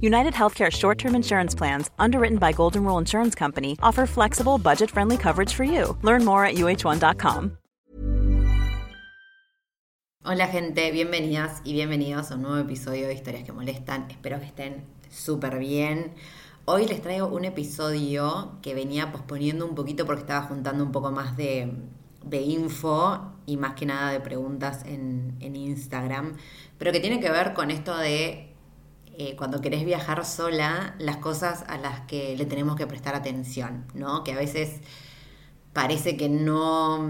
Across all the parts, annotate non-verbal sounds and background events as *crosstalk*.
United Healthcare short term insurance plans, underwritten by Golden Rule Insurance Company, offer flexible, budget friendly coverage for you. Learn more at uh1.com. Hola, gente, bienvenidas y bienvenidos a un nuevo episodio de Historias que Molestan. Espero que estén súper bien. Hoy les traigo un episodio que venía posponiendo un poquito porque estaba juntando un poco más de, de info y más que nada de preguntas en, en Instagram, pero que tiene que ver con esto de eh, cuando querés viajar sola, las cosas a las que le tenemos que prestar atención, ¿no? Que a veces parece que no,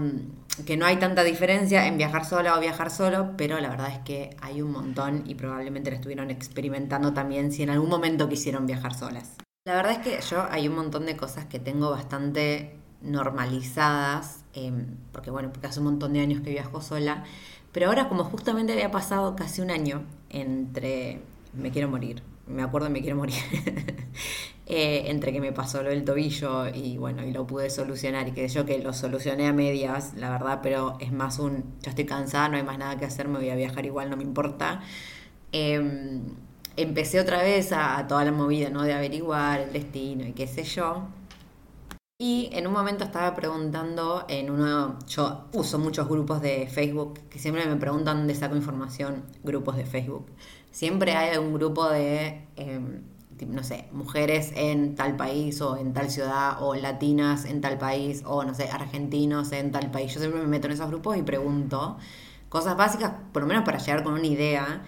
que no hay tanta diferencia en viajar sola o viajar solo, pero la verdad es que hay un montón y probablemente lo estuvieron experimentando también si en algún momento quisieron viajar solas. La verdad es que yo hay un montón de cosas que tengo bastante normalizadas, em, porque bueno, porque hace un montón de años que viajo sola, pero ahora como justamente había pasado casi un año entre me quiero morir, me acuerdo me quiero morir, *laughs* eh, entre que me pasó lo del tobillo y bueno, y lo pude solucionar y que yo que lo solucioné a medias, la verdad, pero es más un, ya estoy cansada, no hay más nada que hacer, me voy a viajar igual, no me importa. Em, empecé otra vez a, a, toda la movida, ¿no? De averiguar el destino y qué sé yo. Y en un momento estaba preguntando en uno, yo uso muchos grupos de Facebook que siempre me preguntan dónde saco información, grupos de Facebook. Siempre hay un grupo de, eh, no sé, mujeres en tal país o en tal ciudad o latinas en tal país o, no sé, argentinos en tal país. Yo siempre me meto en esos grupos y pregunto cosas básicas, por lo menos para llegar con una idea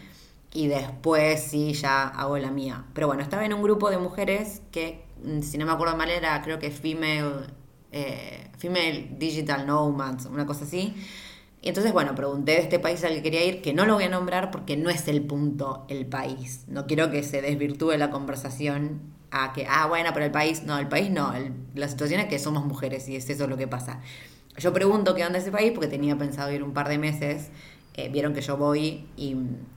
y después sí ya hago la mía. Pero bueno, estaba en un grupo de mujeres que Mm, si no me acuerdo mal, era creo que Female, eh, female Digital Nomads, una cosa así. Y entonces, bueno, pregunté de este país al que quería ir, que no lo voy a nombrar porque no es el punto el país. No quiero que se desvirtúe la conversación a que, ah, bueno, pero el país, no, el país no. la situación es que somos mujeres y es eso lo que pasa. Yo pregunto qué onda ese país porque tenía pensado ir un par de meses. Eh, vieron que yo voy y,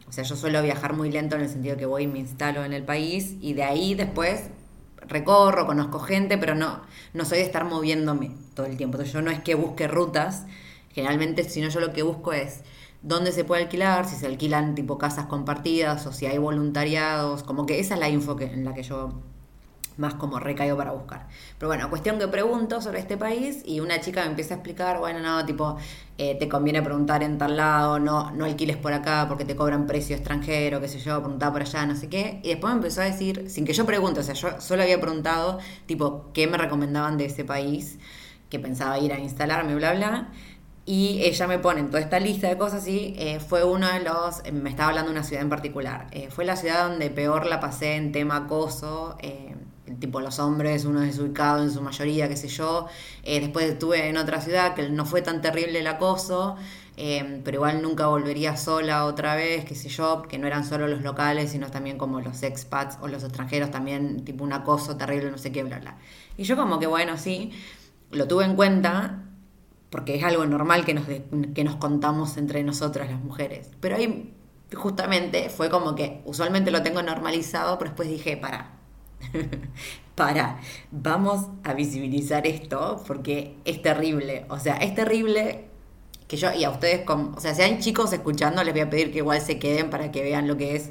o sea, yo suelo viajar muy lento en el sentido que voy y me instalo en el país y de ahí después recorro, conozco gente, pero no, no soy de estar moviéndome todo el tiempo. Entonces yo no es que busque rutas, generalmente, sino yo lo que busco es dónde se puede alquilar, si se alquilan tipo casas compartidas o si hay voluntariados, como que esa es la info que, en la que yo más como recaigo para buscar. Pero bueno, cuestión que pregunto sobre este país y una chica me empieza a explicar, bueno, no, tipo, eh, te conviene preguntar en tal lado, no, no alquiles por acá porque te cobran precio extranjero, qué sé yo, preguntar por allá, no sé qué. Y después me empezó a decir, sin que yo pregunte, o sea, yo solo había preguntado, tipo, qué me recomendaban de ese país, que pensaba ir a instalarme, bla, bla. Y ella me pone en toda esta lista de cosas y eh, fue uno de los, me estaba hablando de una ciudad en particular, eh, fue la ciudad donde peor la pasé en tema acoso tipo los hombres, uno desubicado en su mayoría, qué sé yo. Eh, después estuve en otra ciudad que no fue tan terrible el acoso, eh, pero igual nunca volvería sola otra vez, qué sé yo, que no eran solo los locales, sino también como los expats o los extranjeros, también tipo un acoso terrible, no sé qué, bla, bla. Y yo como que bueno, sí, lo tuve en cuenta, porque es algo normal que nos, que nos contamos entre nosotras las mujeres. Pero ahí justamente fue como que usualmente lo tengo normalizado, pero después dije, para, *laughs* para, vamos a visibilizar esto porque es terrible. O sea, es terrible que yo, y a ustedes, como, o sea, hay chicos escuchando, les voy a pedir que igual se queden para que vean lo que es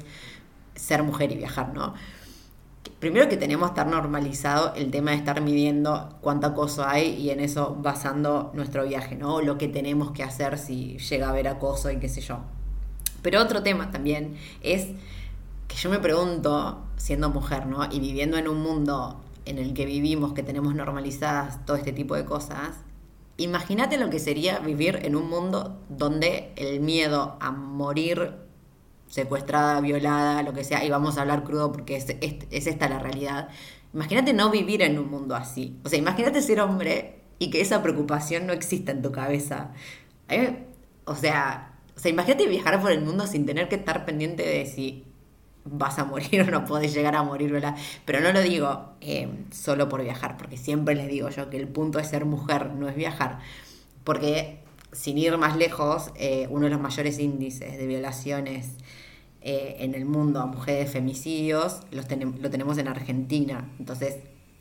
ser mujer y viajar, ¿no? Primero que tenemos estar normalizado el tema de estar midiendo cuánto acoso hay y en eso basando nuestro viaje, ¿no? Lo que tenemos que hacer si llega a haber acoso y qué sé yo. Pero otro tema también es que yo me pregunto, siendo mujer, ¿no? Y viviendo en un mundo en el que vivimos, que tenemos normalizadas todo este tipo de cosas, imagínate lo que sería vivir en un mundo donde el miedo a morir secuestrada, violada, lo que sea, y vamos a hablar crudo porque es, esta la realidad. Imagínate no vivir en un mundo así. O sea, imagínate ser hombre y que esa preocupación no exista en tu cabeza. Eh, o sea, o sea, imagínate viajar por el mundo sin tener que estar pendiente de si vas a morir *laughs* o no podés llegar a morir, ¿verdad? Pero no lo digo eh, solo por viajar, porque siempre les digo yo que el punto es ser mujer, no es viajar. Porque sin ir más lejos, eh, uno de los mayores índices de violaciones eh, en el mundo a mujeres femicidios los lo tenemos en Argentina. Entonces,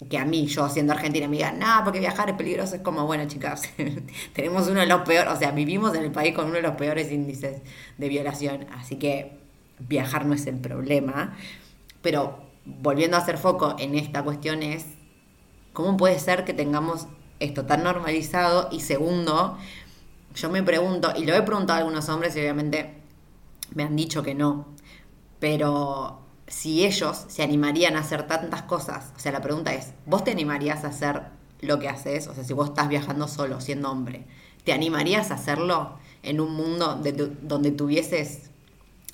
que a mí, yo siendo argentina, me digan, no, porque viajar es peligroso, es como, bueno, chicas, *laughs* tenemos uno de los peores, o sea, vivimos en el país con uno de los peores índices de violación, así que viajar no es el problema. Pero volviendo a hacer foco en esta cuestión es, ¿cómo puede ser que tengamos esto tan normalizado? Y segundo, yo me pregunto, y lo he preguntado a algunos hombres y obviamente me han dicho que no, pero si ellos se animarían a hacer tantas cosas, o sea, la pregunta es, ¿vos te animarías a hacer lo que haces? O sea, si vos estás viajando solo, siendo hombre, ¿te animarías a hacerlo en un mundo donde tuvieses,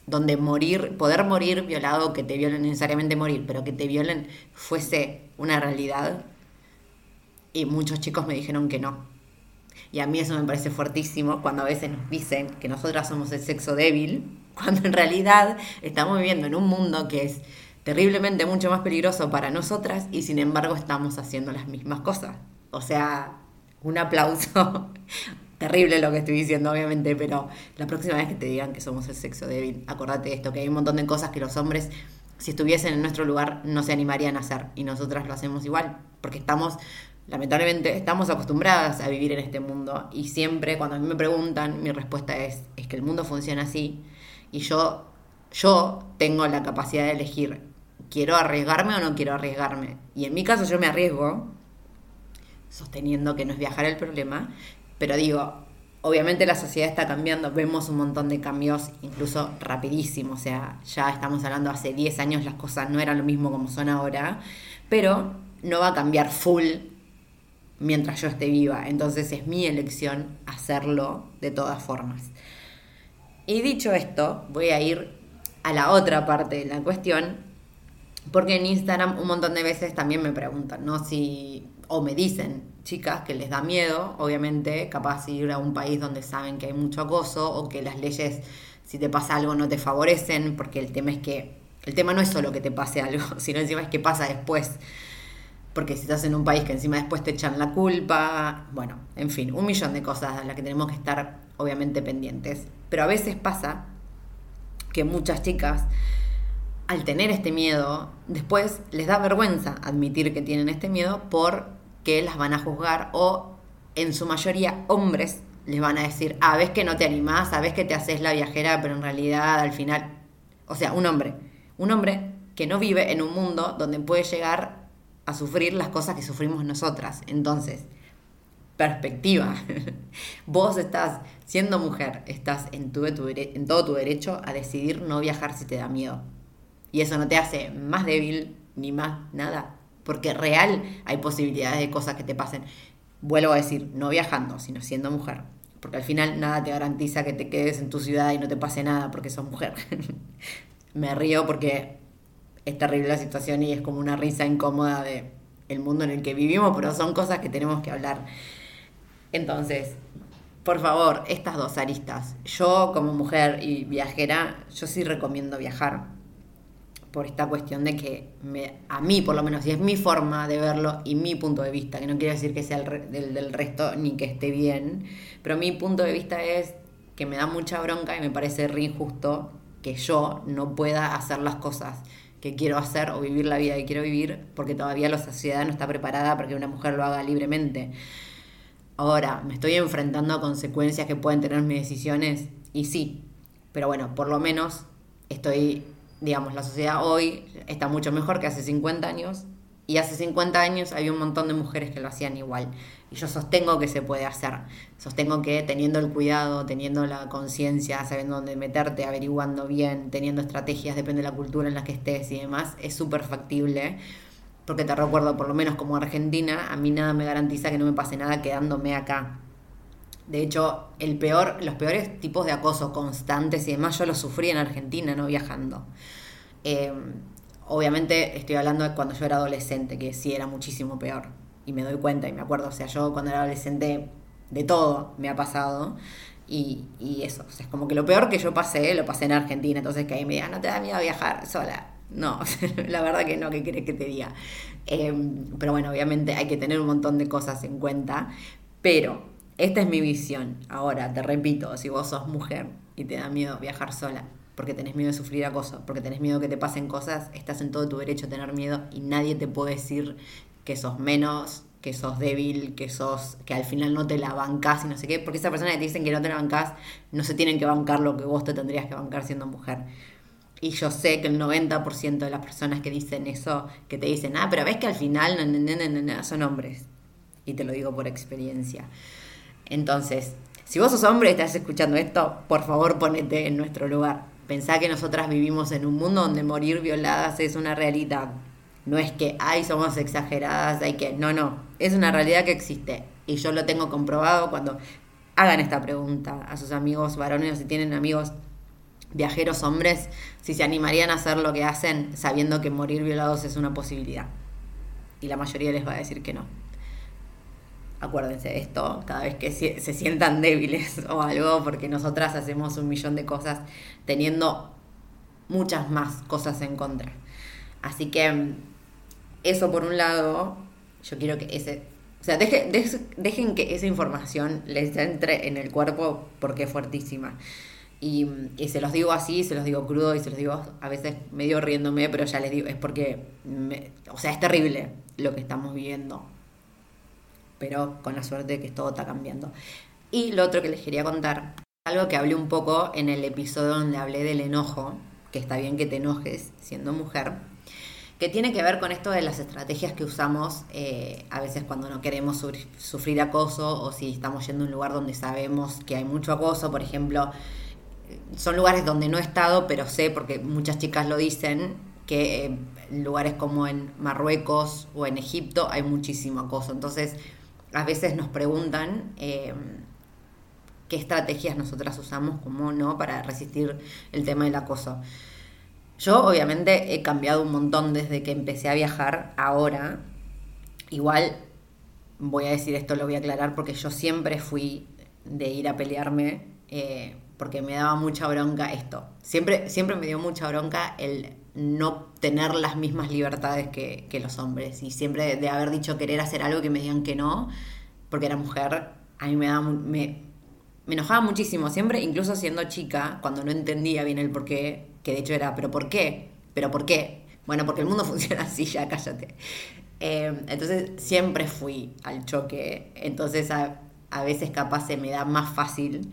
donde morir, poder morir violado, que te violen necesariamente morir, pero que te violen fuese una realidad? Y muchos chicos me dijeron que no. Y a mí eso me parece fuertísimo cuando a veces nos dicen que nosotras somos el sexo débil *laughs* cuando en realidad estamos viviendo en un mundo que es terriblemente mucho más peligroso para nosotras y sin embargo estamos haciendo las mismas cosas. O sea, un aplauso. *laughs* Terrible lo que estoy diciendo, obviamente, pero la próxima vez que te digan que somos el sexo débil, acordate de esto, que hay un montón de cosas que los hombres, si estuviesen en nuestro lugar, no se animarían a hacer y nosotras lo hacemos igual, porque estamos lamentablemente estamos acostumbradas a vivir en este mundo y siempre cuando a mí me preguntan, mi respuesta es, es que el mundo funciona así y yo, yo tengo la capacidad de elegir, ¿quiero arriesgarme o no quiero arriesgarme? Y en mi caso yo me arriesgo, sosteniendo que no es viajar el problema, pero digo, obviamente la sociedad está cambiando, vemos un montón de cambios, incluso rapidísimos, o sea, ya estamos hablando hace 10 años las cosas no eran lo mismo como son ahora, pero no va a cambiar full mientras yo esté viva, entonces es mi elección hacerlo de todas formas. Y dicho esto, voy a ir a la otra parte de la cuestión, porque en Instagram un montón de veces también me preguntan, ¿no? Si, o me dicen, chicas, que les da miedo, obviamente, capaz ir a un país donde saben que hay mucho acoso o que las leyes, si te pasa algo, no te favorecen, porque el tema es que, el tema no es solo que te pase algo, *laughs* sino encima es que pasa después. Porque si estás en un país que encima después te echan la culpa, bueno, en fin, un millón de cosas a las que tenemos que estar obviamente pendientes. Pero a veces pasa que muchas chicas, al tener este miedo, después les da vergüenza admitir que tienen este miedo porque las van a juzgar o en su mayoría hombres les van a decir, ah, ves que no te animás, sabes que te haces la viajera, pero en realidad al final, o sea, un hombre, un hombre que no vive en un mundo donde puede llegar a sufrir las cosas que sufrimos nosotras. Entonces, perspectiva. *laughs* Vos estás siendo mujer, estás en, tu, en todo tu derecho a decidir no viajar si te da miedo. Y eso no te hace más débil ni más nada, porque real hay posibilidades de cosas que te pasen. Vuelvo a decir, no viajando, sino siendo mujer. Porque al final nada te garantiza que te quedes en tu ciudad y no te pase nada porque sos mujer. *laughs* Me río porque es terrible la situación y es como una risa incómoda de el mundo en el que vivimos, pero son cosas que tenemos que hablar. Entonces, por favor, estas dos aristas. Yo como mujer y viajera, yo sí recomiendo viajar por esta cuestión de que me, a mí por lo menos, y es mi forma de verlo y mi punto de vista, que no quiere decir que sea el del, del resto ni que esté bien, pero mi punto de vista es que me da mucha bronca y me parece re injusto que yo no pueda hacer las cosas que quiero hacer o vivir la vida que quiero vivir porque todavía la sociedad no está preparada para que una mujer lo haga libremente. Ahora, ¿me estoy enfrentando a consecuencias que pueden tener mis decisiones? Y sí, pero bueno, por lo menos estoy, digamos, la sociedad hoy está mucho mejor que hace 50 años y hace 50 años había un montón de mujeres que lo hacían igual. Y yo sostengo que se puede hacer. Sostengo que teniendo el cuidado, teniendo la conciencia, sabiendo dónde meterte, averiguando bien, teniendo estrategias, depende de la cultura en la que estés y demás, es súper factible porque te recuerdo, por lo menos como argentina, a mí nada me garantiza que no me pase nada quedándome acá. De hecho, el peor, los peores tipos de acoso constantes y demás, yo los sufrí en Argentina, no viajando. Eh, obviamente estoy hablando de cuando yo era adolescente, que sí era muchísimo peor. y me doy cuenta y me acuerdo, o sea, yo cuando era adolescente de todo me ha pasado. Y, y eso, o sea, es como que lo peor que yo pasé, lo pasé en Argentina, entonces que ahí me digan, no te da miedo viajar sola. No, *laughs* la verdad que no, ¿qué querés que te diga? Em, pero bueno, obviamente hay que tener un montón de cosas en cuenta, pero esta es mi visión. Ahora, te repito, si vos sos mujer y te da miedo viajar sola, porque tenés miedo de sufrir acoso, porque tenés miedo que te pasen cosas, estás en todo tu derecho a tener miedo y nadie te puede decir que sos menos, que sos débil, que sos, que al final no te la bancás y no sé qué, porque esas personas que te dicen que no te la bancás, no se tienen que bancar lo que vos te tendrías que bancar siendo mujer. Y yo sé que el 90% de las personas que dicen eso, que te dicen, ah, pero ves que al final son hombres. Y te lo digo por experiencia. Entonces, si vos sos hombre y estás escuchando esto, por favor ponete en nuestro lugar. Pensá que nosotras vivimos en un mundo donde morir violadas es una realidad. No es que, ay, somos exageradas, hay que. No, no. Es una realidad que existe. Y yo lo tengo comprobado cuando hagan esta pregunta a sus amigos varones o si tienen amigos viajeros hombres, si se animarían a hacer lo que hacen sabiendo que morir violados es una posibilidad. Y la mayoría les va a decir que no. Acuérdense de esto cada vez que se sientan débiles *laughs* o algo, porque nosotras hacemos un millón de cosas teniendo muchas más cosas en contra. Así que eso por un lado, yo quiero que ese... O sea, dejen que esa información les entre en el cuerpo porque es fuertísima. Y, se los digo así, se los digo crudo y se los digo a veces medio riéndome, pero ya les digo, es porque, o sea, es terrible lo que estamos viviendo. Pero con la suerte de que todo está cambiando. Y lo otro que les quería contar, algo que hablé un poco en el episodio donde hablé del enojo, que está bien que te enojes siendo mujer, que tiene que ver con esto de las estrategias que usamos eh, a veces cuando no queremos sufrir acoso o si estamos yendo a un lugar donde sabemos que hay mucho acoso, por ejemplo, son lugares donde no he estado, pero sé, porque muchas chicas lo dicen, que eh, lugares como en Marruecos o en Egipto hay muchísimo acoso. Entonces, a veces nos preguntan eh, qué estrategias nosotras usamos, como no, para resistir el tema del acoso. Yo obviamente he cambiado un montón desde que empecé a viajar ahora. Igual voy a decir esto, lo voy a aclarar, porque yo siempre fui de ir a pelearme, eh, porque me daba mucha bronca esto. Siempre, siempre me dio mucha bronca el no tener las mismas libertades que, los hombres. Y siempre de haber dicho querer hacer algo que me digan que no, porque era mujer, a mí me daba... Me, enojaba muchísimo, siempre, incluso siendo chica, cuando no entendía bien el por qué, que de hecho era, ¿pero por qué? ¿Pero por qué? Bueno, porque el mundo *laughs* funciona así, ya cállate. Em, entonces siempre fui al choque, entonces a, veces capaz se me da más fácil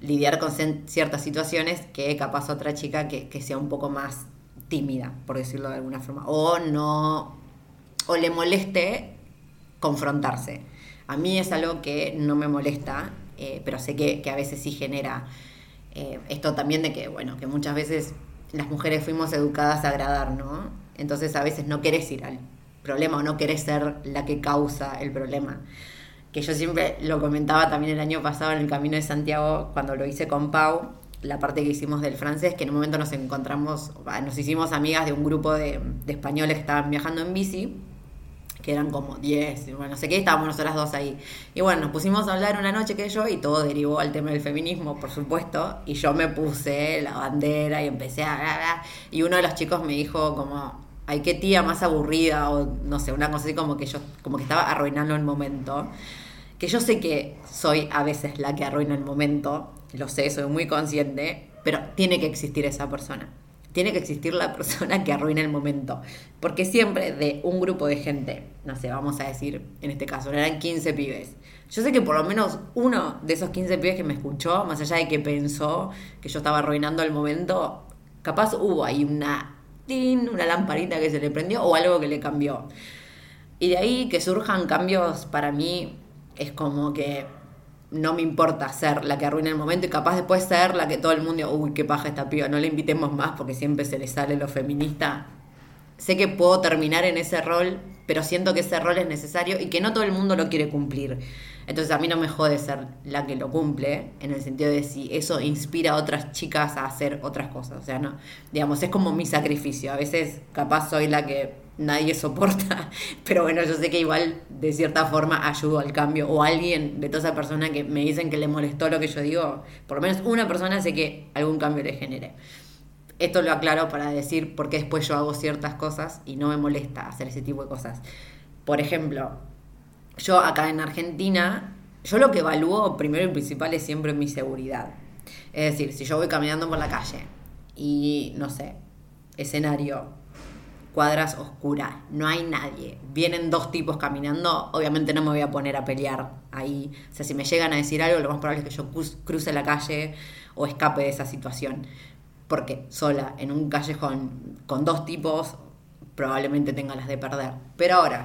lidiar con ciertas situaciones que capaz otra chica que sea un poco más tímida, por decirlo de alguna forma, o no, o le moleste confrontarse. A mí es algo que no me molesta, eh, pero sé que, que, a veces sí genera eh, esto también de que, bueno, que muchas veces las mujeres fuimos educadas a agradar, ¿no? Entonces a veces no querés ir al problema o no querés ser la que causa el problema. Que yo siempre lo comentaba también el año pasado en el Camino de Santiago, cuando lo hice con Pau, la parte que hicimos del francés, que en un momento nos encontramos, nos hicimos amigas de un grupo de, de españoles que estaban viajando en bici que eran como 10, bueno, no sé qué, estábamos nosotras dos ahí. Y bueno, nos pusimos a hablar una noche que yo y todo derivó al tema del feminismo, por supuesto, y yo me puse la bandera y empecé a... Y uno de los chicos me dijo como, ay, qué tía más aburrida, o no sé, una cosa así como que yo, como que estaba arruinando el momento. Que yo sé que soy a veces la que arruina el momento, lo sé, soy muy consciente, pero tiene que existir esa persona tiene que existir la persona que arruina el momento. Porque siempre de un grupo de gente, no sé, vamos a decir, en este caso, eran 15 pibes. Yo sé que por lo menos uno de esos 15 pibes que me escuchó, más allá de que pensó que yo estaba arruinando el momento, capaz hubo ahí una, una lamparita que se le prendió o algo que le cambió. Y de ahí que surjan cambios para mí es como que no me importa ser la que arruina el momento y capaz después ser la que todo el mundo, uy, qué paja esta piba, no le invitemos más porque siempre se le sale lo feminista. Sé que puedo terminar en ese rol, pero siento que ese rol es necesario y que no todo el mundo lo quiere cumplir. Entonces a mí no me jode ser la que lo cumple, en el sentido de si eso inspira a otras chicas a hacer otras cosas. O sea, no, digamos, es como mi sacrificio. A veces capaz soy la que nadie soporta, *laughs* pero bueno, yo sé que igual de cierta forma ayudo al cambio, o alguien de toda esa persona que me dicen que le molestó lo que yo digo, por lo menos una persona sé que algún cambio le genere. Esto lo aclaro para decir por qué después yo hago ciertas cosas y no me molesta hacer ese tipo de cosas. Por ejemplo, yo acá en Argentina, yo lo que evalúo primero y principal es siempre mi seguridad. Es decir, si yo voy caminando por la calle y, no sé, escenario, cuadras oscuras, no hay nadie, vienen dos tipos caminando, obviamente no me voy a poner a pelear ahí. O sea, si me llegan a decir algo, lo más probable es que yo cruce la calle o escape de esa situación. Porque sola, en un callejón, con dos tipos, probablemente tenga las de perder. Pero ahora,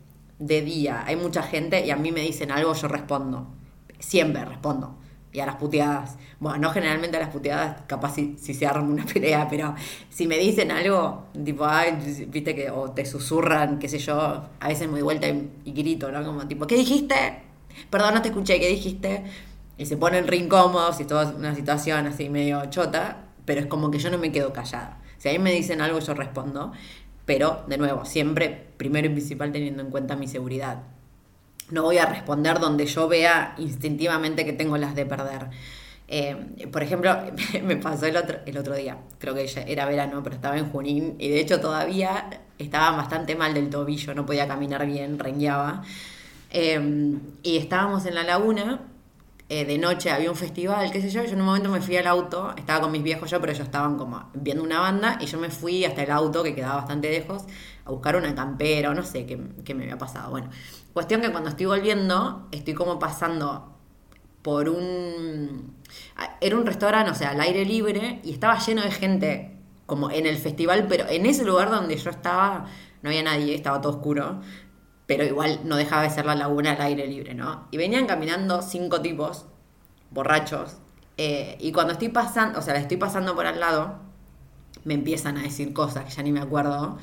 de día, hay mucha gente y a mí me dicen algo, yo respondo. Siempre respondo. Y a las puteadas. Bueno, no generalmente a las puteadas, capaz si, se arma una *laughs* pelea, pero si me dicen algo, tipo, ay, viste que, o te susurran, qué sé yo, a veces me doy vuelta y, grito, ¿no? Como tipo, ¿qué dijiste? Perdón, no te escuché, ¿qué dijiste? Y se ponen re incómodos y toda una situación así medio chota, pero es como que yo no me quedo callada. Si a mí me dicen algo, yo respondo. Pero, de nuevo, siempre primero y principal teniendo en cuenta mi seguridad. No voy a responder donde yo vea instintivamente que tengo las de perder. Eh, por ejemplo, *laughs* me pasó el otro, el otro día, creo que era verano, pero estaba en Junín y de hecho todavía estaba bastante mal del tobillo, no podía caminar bien, rengueaba. Eh, y estábamos en la laguna eh, de noche había un festival, qué sé yo, yo en un momento me fui al auto, estaba con mis viejos yo, pero ellos estaban como viendo una banda y yo me fui hasta el auto, que quedaba bastante lejos, a buscar una campera o no sé qué, qué me había pasado. Bueno, cuestión que cuando estoy volviendo, estoy como pasando por un... Era un restaurante, o sea, al aire libre y estaba lleno de gente como en el festival, pero en ese lugar donde yo estaba no había nadie, estaba todo oscuro pero igual no dejaba de ser la laguna al aire libre, ¿no? Y venían caminando cinco tipos, borrachos, eh, y cuando estoy pasando, o sea, estoy pasando por al lado, me empiezan a decir cosas que ya ni me acuerdo.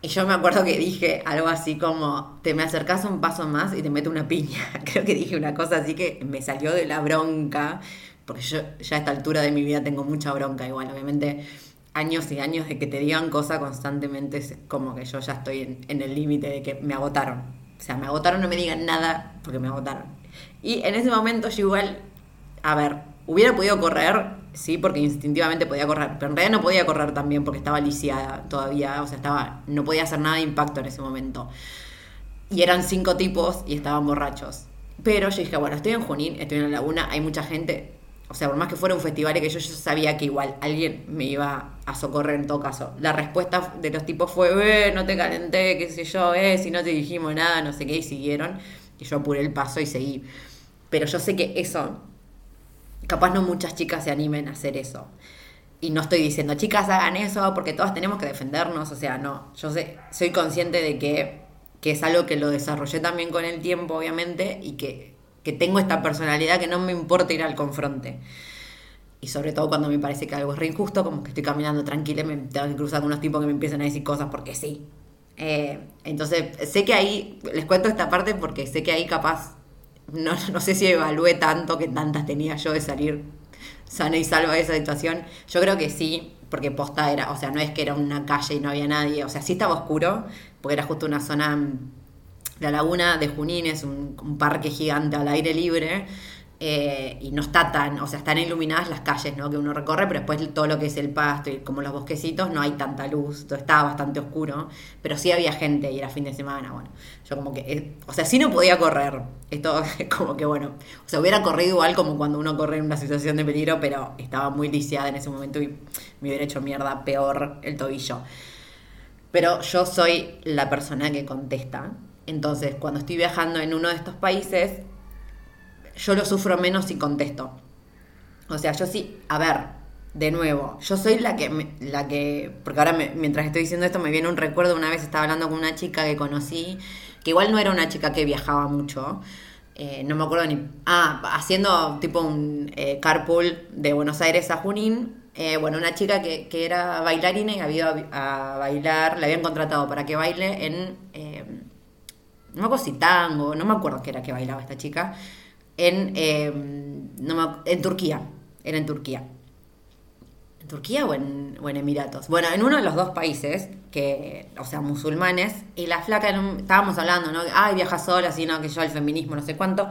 Y yo me acuerdo que dije algo así como, te me acercas un paso más y te meto una piña. *laughs* Creo que dije una cosa así que me salió de la bronca, porque yo ya a esta altura de mi vida tengo mucha bronca igual, obviamente años y años de que te digan cosas constantemente, es como que yo ya estoy en, el límite de que me agotaron. O sea, me agotaron, no me digan nada porque me agotaron. Y en ese momento yo igual, a ver, hubiera podido correr, sí, porque instintivamente podía correr, pero en realidad no podía correr también porque estaba lisiada todavía, o sea, estaba, no podía hacer nada de impacto en ese momento. Y eran cinco tipos y estaban borrachos. Pero yo dije, bueno, estoy en Junín, estoy en la laguna, hay mucha gente, o sea, por más que fuera un festival que yo, yo sabía que igual alguien me iba a socorrer en todo caso. La respuesta de los tipos fue, eh, no te calenté, qué sé yo, eh, si no te dijimos nada, no sé qué, y siguieron. Y yo apuré el paso y seguí. Pero yo sé que eso capaz no muchas chicas se animen a hacer eso. Y no estoy diciendo, chicas, hagan eso porque todas tenemos que defendernos. O sea, no. Yo sé, soy consciente de que, que es algo que lo desarrollé también con el tiempo, obviamente, y que, que tengo esta personalidad que no me importa ir al confronte. Y sobre todo cuando me parece que algo es re injusto, como que estoy caminando tranquila y me tengo que cruzar con unos tipos que me empiezan a decir cosas porque sí. Eh, entonces, sé que ahí, les cuento esta parte porque sé que ahí capaz, no, no sé si evalué tanto que tantas tenía yo de salir sana y salva de esa situación. Yo creo que sí, porque posta era, o sea, no es que era una calle y no había nadie, o sea, sí estaba oscuro, porque era justo una zona, la laguna de Junín es un, parque gigante al aire libre, eh, y no está tan, o sea, están iluminadas las calles ¿no? que uno recorre, pero después todo lo que es el pasto y como los bosquecitos no hay tanta luz, todo estaba bastante oscuro, pero sí había gente y era fin de semana, bueno, yo como que, eh, o sea, sí no podía correr, esto es *laughs* como que bueno, o sea, hubiera corrido igual como cuando uno corre en una situación de peligro, pero estaba muy lisiada en ese momento y me hubiera hecho mierda peor el tobillo. Pero yo soy la persona que contesta. Entonces, cuando estoy viajando en uno de estos países, yo lo sufro menos y contesto. O sea, yo sí, a ver, de nuevo, yo soy la que, la que, porque ahora mientras estoy diciendo esto me viene un recuerdo, una vez estaba hablando con una chica que conocí, que igual no era una chica que viajaba mucho, eh, no me acuerdo ni, ah, haciendo tipo un eh, carpool de Buenos Aires a Junín, eh, bueno, una chica que, que, era bailarina y había a, bailar, la habían contratado para que baile en, no me acuerdo si tango, no me acuerdo qué era que bailaba esta chica, en, em, en Turquía. Era en Turquía. ¿En Turquía o en, Emiratos? Bueno, en uno de los dos países, que, o sea, musulmanes, y la flaca, estábamos hablando, ¿no? Ay, viaja sola, sino que yo el feminismo, no sé cuánto.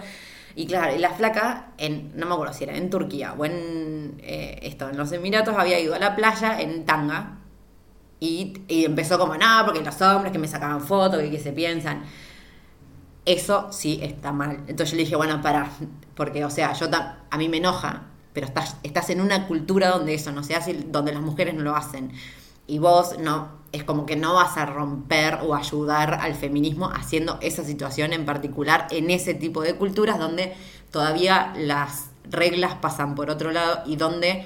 Y claro, y la flaca, en, no me acuerdo si era en Turquía o en eh, esto, en los Emiratos, había ido a la playa en tanga. Y, y empezó como, nada, porque los hombres que me sacaban fotos, y que se piensan. Eso sí está mal. Entonces yo le dije, bueno, para, porque, o sea, yo a mí me enoja, pero estás, estás en una cultura donde eso no se hace, donde las mujeres no lo hacen. Y vos no, es como que no vas a romper o ayudar al feminismo haciendo esa situación en particular en ese tipo de culturas donde todavía las reglas pasan por otro lado y donde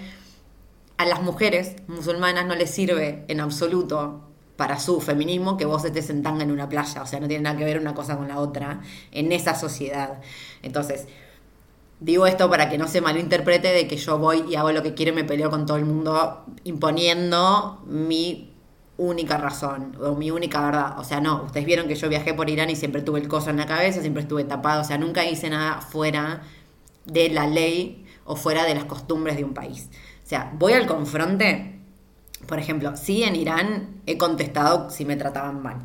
a las mujeres musulmanas no les sirve en absoluto para su feminismo que vos estés en tanga en una playa. O sea, no tiene nada que ver una cosa con la otra en esa sociedad. Entonces, digo esto para que no se malinterprete de que yo voy y hago lo que quiero y me peleo con todo el mundo imponiendo mi única razón o mi única verdad. O sea, no, ustedes vieron que yo viajé por Irán y siempre tuve el coso en la cabeza, siempre estuve tapado. O sea, nunca hice nada fuera de la ley o fuera de las costumbres de un país. O sea, voy al confronte por ejemplo, sí en Irán he contestado si me trataban mal,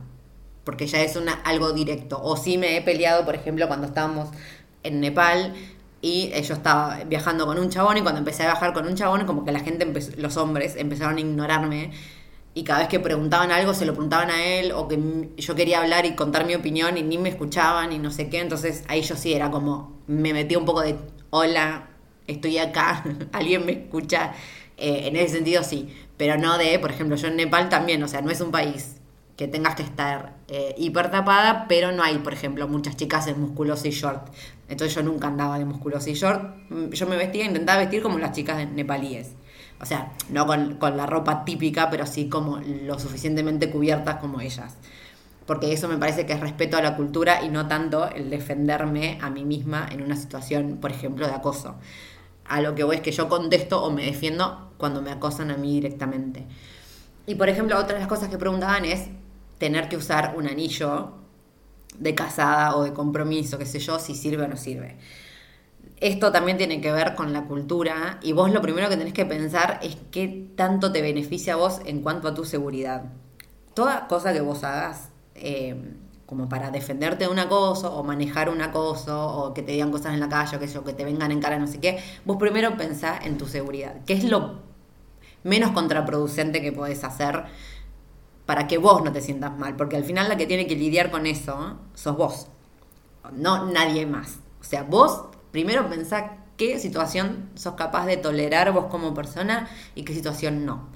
porque ya es una, algo directo. O sí me he peleado, por ejemplo, cuando estábamos en Nepal y yo estaba viajando con un chabón y cuando empecé a viajar con un chabón, como que la gente, los hombres, empezaron a ignorarme y cada vez que preguntaban algo se lo preguntaban a él o que yo quería hablar y contar mi opinión y ni me escuchaban y no sé qué. Entonces ahí yo sí era como, me metí un poco de, hola, estoy acá, *laughs* alguien me escucha. Eh, en ese sentido sí pero no de, por ejemplo, yo en Nepal también, o sea, no es un país que tengas que estar eh, hiper tapada, pero no hay, por ejemplo, muchas chicas en musculoso y short. Entonces yo nunca andaba de musculoso y short. Mm, yo me vestía, intentaba vestir como las chicas nepalíes. O sea, no con, con la ropa típica, pero sí como lo suficientemente cubiertas como ellas. Porque eso me parece que es respeto a la cultura y no tanto el defenderme a mí misma en una situación, por ejemplo, de acoso a lo que voy es que yo contesto o me defiendo cuando me acosan a mí directamente. Y por ejemplo, otra de las cosas que preguntaban es tener que usar un anillo de casada o de compromiso, qué sé yo, si sirve o no sirve. Esto también tiene que ver con la cultura y vos lo primero que tenés que pensar es qué tanto te beneficia a vos en cuanto a tu seguridad. Toda cosa que vos hagas, eh, como para defenderte de un acoso o manejar un acoso o que te digan cosas en la calle o que, que te vengan en cara no sé qué, vos primero pensá en tu seguridad, que es lo menos contraproducente que podés hacer para que vos no te sientas mal, porque al final la que tiene que lidiar con eso sos vos, no nadie más. O sea, vos primero pensá qué situación sos capaz de tolerar vos como persona y qué situación no.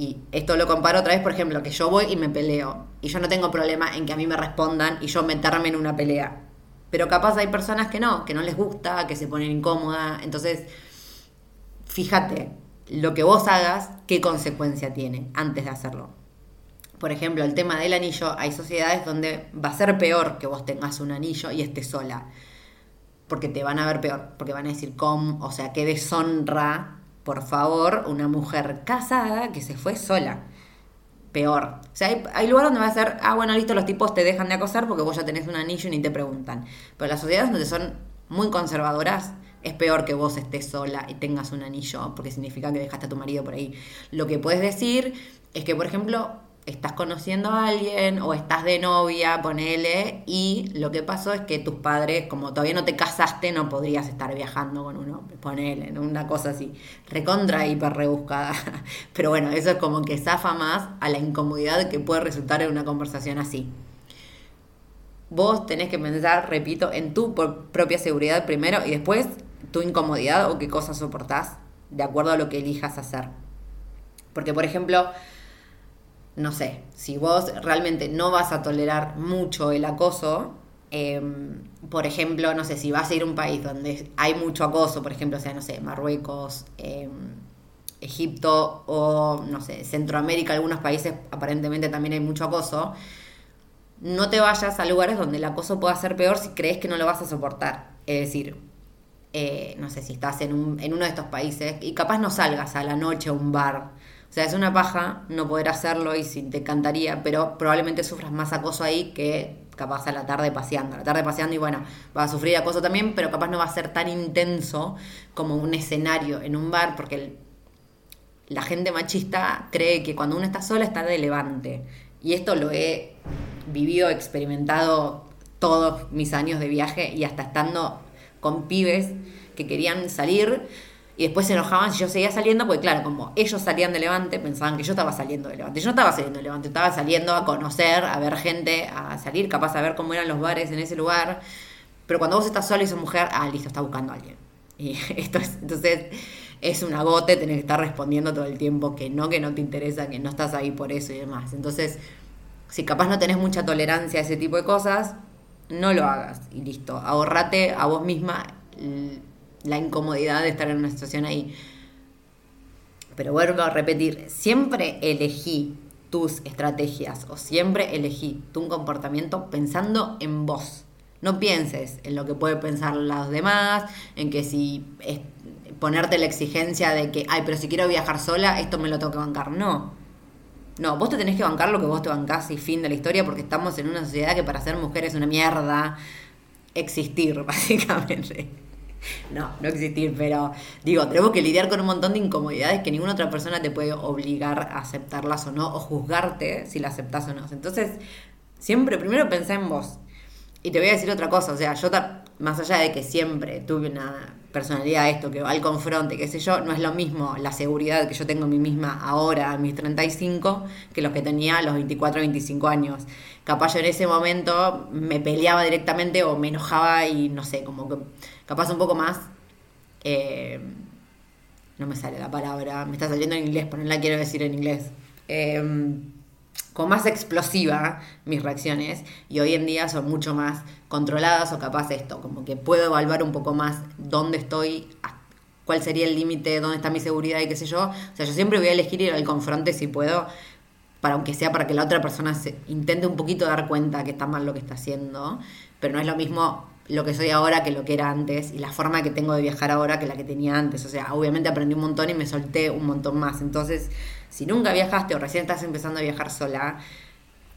Y esto lo comparo otra vez, por ejemplo, que yo voy y me peleo. Y yo no tengo problema en que a mí me respondan y yo meterme en una pelea. Pero capaz hay personas que no, que no les gusta, que se ponen incómoda. Entonces, fíjate, lo que vos hagas, qué consecuencia tiene antes de hacerlo. Por ejemplo, el tema del anillo, hay sociedades donde va a ser peor que vos tengas un anillo y estés sola. Porque te van a ver peor, porque van a decir, ¿cómo? O sea, qué deshonra, por favor, una mujer casada que se fue sola. Peor. O sea, hay, hay lugares donde va a ser, ah, bueno, listo, los tipos te dejan de acosar porque vos ya tenés un anillo y ni te preguntan. Pero las sociedades donde son muy conservadoras, es peor que vos estés sola y tengas un anillo, porque significa que dejaste a tu marido por ahí. Lo que puedes decir es que, por ejemplo, estás conociendo a alguien o estás de novia, ponele, y lo que pasó es que tus padres, como todavía no te casaste, no podrías estar viajando con uno, ponele, una cosa así, recontra hiper rebuscada. *laughs* Pero bueno, eso es como que zafa más a la incomodidad que puede resultar en una conversación así. Vos tenés que pensar, repito, en tu propia seguridad primero y después tu incomodidad o qué cosas soportás de acuerdo a lo que elijas hacer. Porque, por ejemplo, no sé, si vos realmente no vas a tolerar mucho el acoso, em, por ejemplo, no sé, si vas a ir a un país donde hay mucho acoso, por ejemplo, o sea, no sé, Marruecos, em, Egipto o, no sé, Centroamérica, algunos países aparentemente también hay mucho acoso, no te vayas a lugares donde el acoso pueda ser peor si crees que no lo vas a soportar. Es decir, eh, no sé si estás en, un, en uno de estos países y capaz no salgas a la noche a un bar o sea, es una paja no poder hacerlo y si te encantaría, pero probablemente sufras más acoso ahí que capaz a la tarde paseando. A la tarde paseando y bueno, vas a sufrir acoso también, pero capaz no va a ser tan intenso como un escenario en un bar, porque la gente machista cree que cuando uno está sola está de levante. Y esto lo he vivido, experimentado todos mis años de viaje y hasta estando con pibes que querían salir y después se enojaban si yo seguía saliendo, porque claro, como ellos salían de Levante, pensaban que yo estaba saliendo de Levante. Yo no estaba saliendo de Levante, estaba saliendo a conocer, a ver gente, a salir, capaz a ver cómo eran los bares en ese lugar. Pero cuando vos estás sola y sos mujer, ah, listo, está buscando a alguien. Y *laughs* esto es, entonces es un agote tener que estar respondiendo todo el tiempo que no, que no te interesa, que no estás ahí por eso y demás. Entonces, si capaz no tenés mucha tolerancia a ese tipo de cosas, no lo hagas y listo. Ahorrate a vos misma la incomodidad de estar en una situación ahí. Pero vuelvo a repetir, siempre elegí tus estrategias o siempre elegí tu comportamiento pensando en vos. No pienses en lo que pueden pensar los demás, en que si ponerte la exigencia de que, ay, pero si quiero viajar sola, esto me lo tengo que bancar. No. No, vos te tenés que bancar lo que vos te bancás y fin de la historia porque estamos en una sociedad que para ser mujer es una mierda existir, *laughs* básicamente. *laughs* no, no existir, pero digo, tenemos que lidiar con un montón de incomodidades que ninguna otra persona te puede obligar a aceptarlas o no, o juzgarte si las aceptas o no. Entonces, siempre primero pensé en vos. Y te voy a decir otra cosa, o sea, yo más allá de que siempre tuve una personalidad esto, que va al confronte, qué sé yo, no es lo mismo la seguridad que yo tengo en mí misma ahora, a mis 35, que los que tenía a los 24, 25 años. Capaz yo en ese momento me peleaba directamente o me enojaba y no sé, como que capaz un poco más, eh, no me sale la palabra, me está saliendo en inglés, pero no la quiero decir en inglés, em, más explosiva mis reacciones y hoy en día son mucho más controladas o capaz esto, como que puedo evaluar un poco más dónde estoy, cuál sería el límite, dónde está mi seguridad y qué sé yo. O sea, yo siempre voy a elegir ir al confronte si puedo, para aunque sea para que la otra persona se intente un poquito dar cuenta que está mal lo que está haciendo, pero no es lo mismo lo que soy ahora que lo que era antes y la forma que tengo de viajar ahora que la que tenía antes. O sea, obviamente aprendí un montón y me solté un montón más. Entonces, si nunca viajaste o recién estás empezando a viajar sola,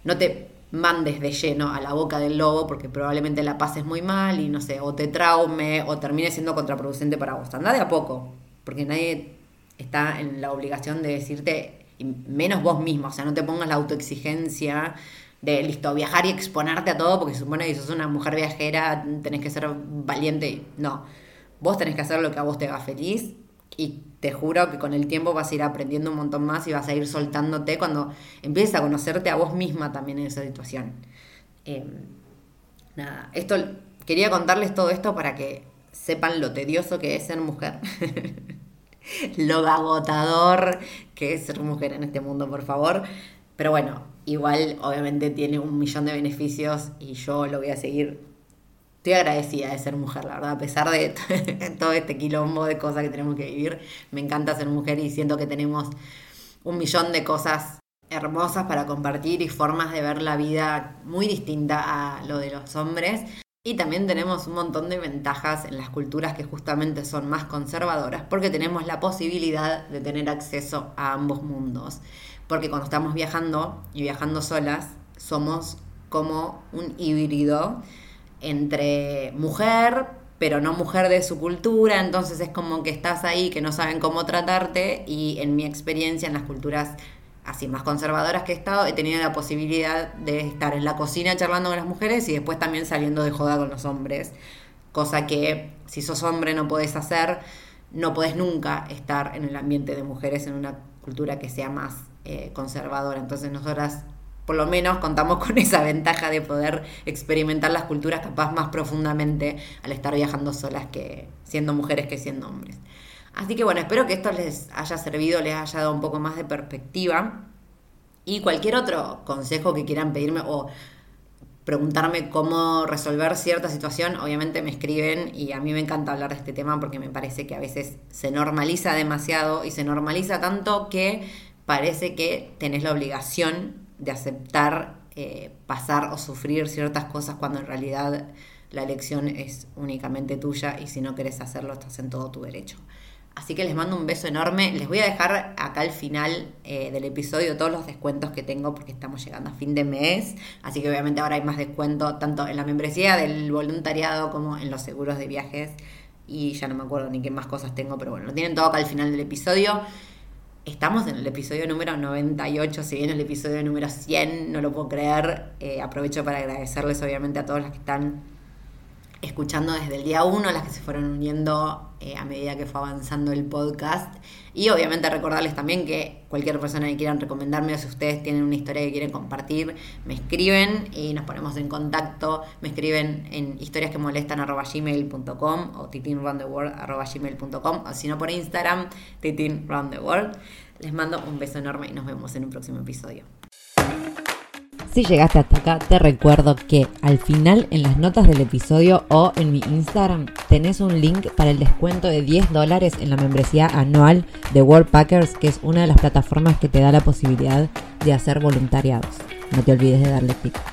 no te mandes de lleno a la boca del lobo porque probablemente la pases muy mal y no sé, o te traume o termine siendo contraproducente para vos. Anda de a poco, porque nadie está en la obligación de decirte, menos vos mismo, o sea, no te pongas la autoexigencia de listo, viajar y exponerte a todo, porque supone que sos una mujer viajera, tenés que ser valiente. No, vos tenés que hacer lo que a vos te haga feliz y te juro que con el tiempo vas a ir aprendiendo un montón más y vas a ir soltándote cuando empieces a conocerte a vos misma también en esa situación. Em, nada, esto quería contarles todo esto para que sepan lo tedioso que es ser mujer. *laughs* lo agotador que es ser mujer en este mundo, por favor. Pero bueno, igual obviamente tiene un millón de beneficios y yo lo voy a seguir estoy agradecida de ser mujer, la verdad, a pesar de *laughs* todo este quilombo de cosas que tenemos que vivir. Me encanta ser mujer y siento que tenemos un millón de cosas hermosas para compartir y formas de ver la vida muy distinta a lo de los hombres. Y también tenemos un montón de ventajas en las culturas que justamente son más conservadoras, porque tenemos la posibilidad de tener acceso a ambos mundos. Porque cuando estamos viajando y viajando solas, somos como un híbrido entre mujer, pero no mujer de su cultura, entonces es como que estás ahí, que no saben cómo tratarte, y en mi experiencia en las culturas así más conservadoras que he estado, he tenido la posibilidad de estar en la cocina charlando con las mujeres y después también saliendo de joda con los hombres. Cosa que si sos hombre no podés hacer, no podés nunca estar en el ambiente de mujeres en una cultura que sea más eh, conservadora. Entonces nosotras por lo menos contamos con esa ventaja de poder experimentar las culturas capaz más profundamente al estar viajando solas que siendo mujeres que siendo hombres. Así que bueno, espero que esto les haya servido, les haya dado un poco más de perspectiva. Y cualquier otro consejo que quieran pedirme o preguntarme cómo resolver cierta situación, obviamente me escriben y a mí me encanta hablar de este tema porque me parece que a veces se normaliza demasiado y se normaliza tanto que parece que tenés la obligación de aceptar eh, pasar o sufrir ciertas cosas cuando en realidad la elección es únicamente tuya y si no querés hacerlo estás en todo tu derecho. Así que les mando un beso enorme. Les voy a dejar acá al final eh, del episodio todos los descuentos que tengo porque estamos llegando a fin de mes. Así que obviamente ahora hay más descuento tanto en la membresía del voluntariado como en los seguros de viajes. Y ya no me acuerdo ni qué más cosas tengo, pero bueno, lo tienen todo acá al final del episodio. Estamos en el episodio número 98, si bien el episodio número 100, no lo puedo creer. Eh, aprovecho para agradecerles obviamente a todos los que están escuchando desde el día 1, las que se fueron uniendo eh, a medida que fue avanzando el podcast. Y obviamente recordarles también que cualquier persona que quieran recomendarme o si ustedes tienen una historia que quieren compartir, me escriben y nos ponemos en contacto. Me escriben en historias que molestan gmail.com o titinroundtheworld.gmail.com o si no por Instagram, titinroundtheworld. Les mando un beso enorme y nos vemos en un próximo episodio. Si llegaste hasta acá, te recuerdo que al final en las notas del episodio o en mi Instagram tenés un link para el descuento de 10 dólares en la membresía anual de World Packers, que es una de las plataformas que te da la posibilidad de hacer voluntariados. No te olvides de darle clic.